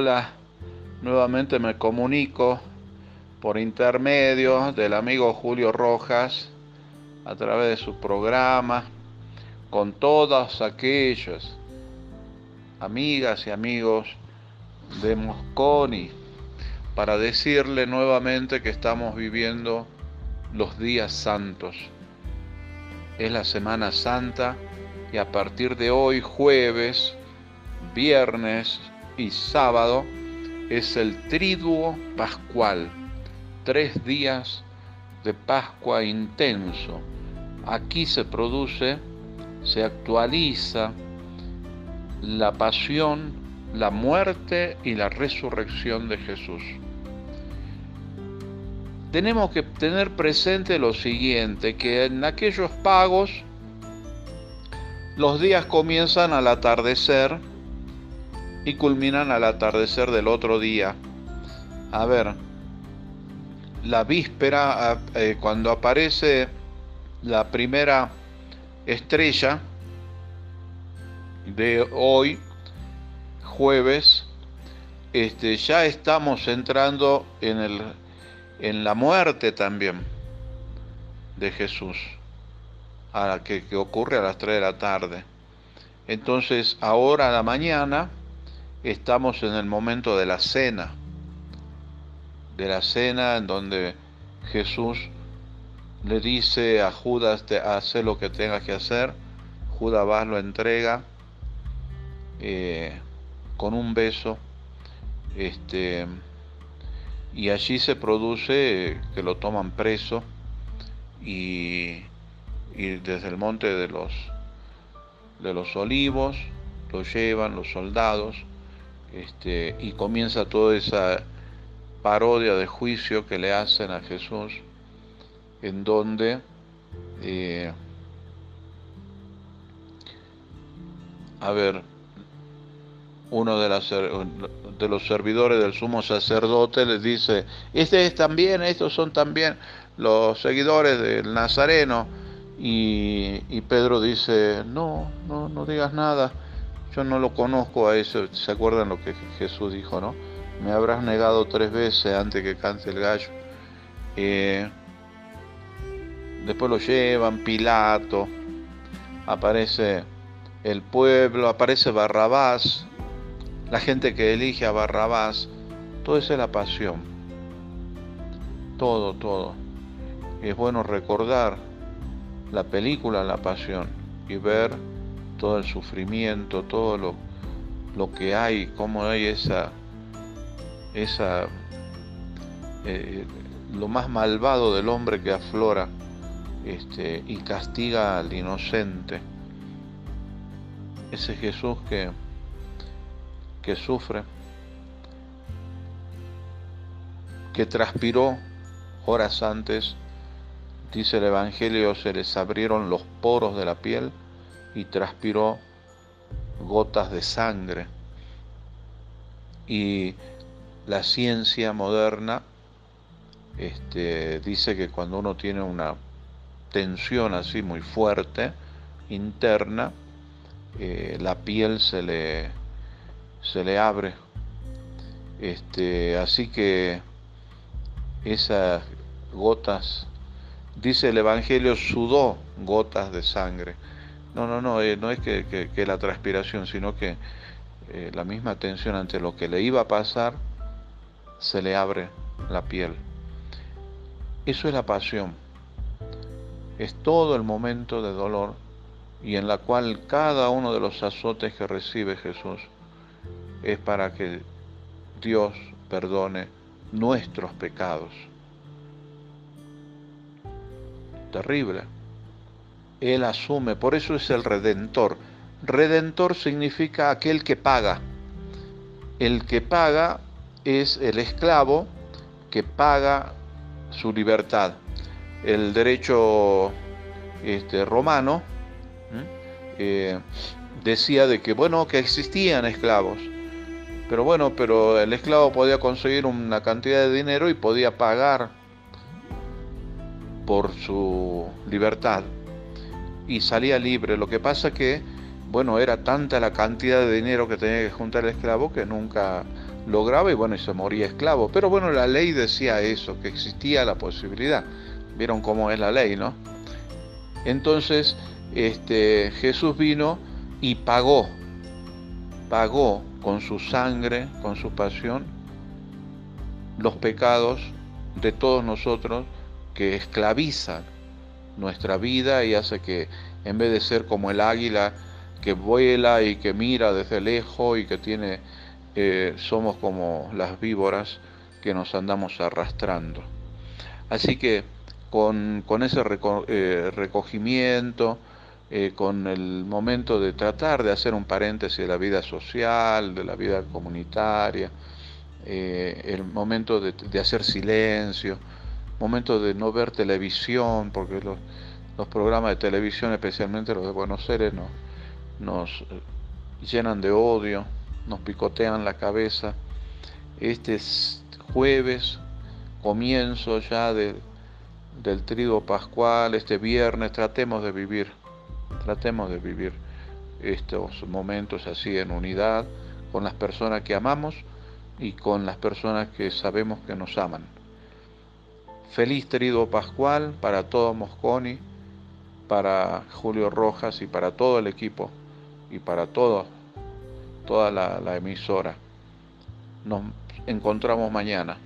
Hola, nuevamente me comunico por intermedio del amigo Julio Rojas a través de su programa con todas aquellas amigas y amigos de Mosconi para decirle nuevamente que estamos viviendo los días santos. Es la Semana Santa y a partir de hoy jueves, viernes y sábado es el triduo pascual, tres días de Pascua intenso. Aquí se produce, se actualiza la pasión, la muerte y la resurrección de Jesús. Tenemos que tener presente lo siguiente, que en aquellos pagos los días comienzan al atardecer y culminan al atardecer del otro día. A ver, la víspera, eh, cuando aparece la primera estrella de hoy, jueves, este, ya estamos entrando en, el, en la muerte también de Jesús a que, que ocurre a las 3 de la tarde. Entonces, ahora a la mañana estamos en el momento de la cena, de la cena en donde Jesús le dice a Judas, hace lo que tengas que hacer, Judas lo entrega eh, con un beso, este, y allí se produce que lo toman preso y y desde el monte de los, de los olivos lo llevan los soldados este, y comienza toda esa parodia de juicio que le hacen a Jesús, en donde eh, a ver, uno de, las, de, los servidores del sumo sacerdote les dice, este es también, estos son también los seguidores del Nazareno, y, Pedro dice, no, no, no digas nada, yo no lo conozco a eso. ¿Se acuerdan lo que Jesús dijo, no? Me habrás negado tres veces antes que cante el gallo. Eh, después lo llevan, Pilato, aparece el pueblo, aparece Barrabás, la gente que elige a Barrabás, todo es la pasión. Todo, todo. es bueno recordar la película La Pasión y ver todo el sufrimiento, todo lo, lo que hay, cómo hay esa, esa eh, lo más malvado del hombre que aflora este, y castiga al inocente. Ese Jesús que, que sufre, que transpiró horas antes Dice el Evangelio, se les abrieron los poros de la piel y transpiró gotas de sangre. Y la ciencia moderna este, dice que cuando uno tiene una tensión así muy fuerte, interna, eh, la piel se le, se le abre. Este, así que esas gotas dice el Evangelio, sudó gotas de sangre. No, no, no, eh, no es que, la transpiración, sino que eh, la misma tensión ante lo que le iba a pasar, se le abre la piel. Eso es la pasión. Es todo el momento de dolor y en la cual cada uno de los azotes que recibe Jesús es para que Dios perdone nuestros pecados terrible. Él asume, por eso es el redentor. Redentor significa aquel que paga. El que paga es el esclavo que paga su libertad. El derecho este, romano eh, decía de que, bueno, que existían esclavos. Pero bueno, pero el esclavo podía conseguir una cantidad de dinero y podía pagar por su libertad y salía libre. Lo que pasa que, bueno, era tanta la cantidad de dinero que tenía que juntar el esclavo que nunca lograba y bueno, y se moría esclavo. Pero bueno, la ley decía eso, que existía la posibilidad. Vieron cómo es la ley, ¿no? Entonces, este, Jesús vino y pagó, pagó con su sangre, con su pasión, los pecados de todos nosotros que esclavizan nuestra vida y hace que en vez de ser como el águila que vuela y que mira desde lejos y que tiene, eh, somos como las víboras que nos andamos arrastrando. Así que con, ese eh, recogimiento, eh, con el momento de tratar de hacer un paréntesis de la vida social, de la vida comunitaria, el momento de, hacer silencio, momento de no ver televisión, porque los, programas de televisión, especialmente los de Buenos Aires, no, nos eh, llenan de odio, nos picotean la cabeza. Este jueves, comienzo ya del trigo pascual, este viernes, tratemos de vivir, tratemos de vivir estos momentos así en unidad con las personas que amamos y con las personas que sabemos que nos aman. Feliz trigo pascual para todo Mosconi, para Julio Rojas y para todo el equipo y para toda la emisora. Nos encontramos mañana.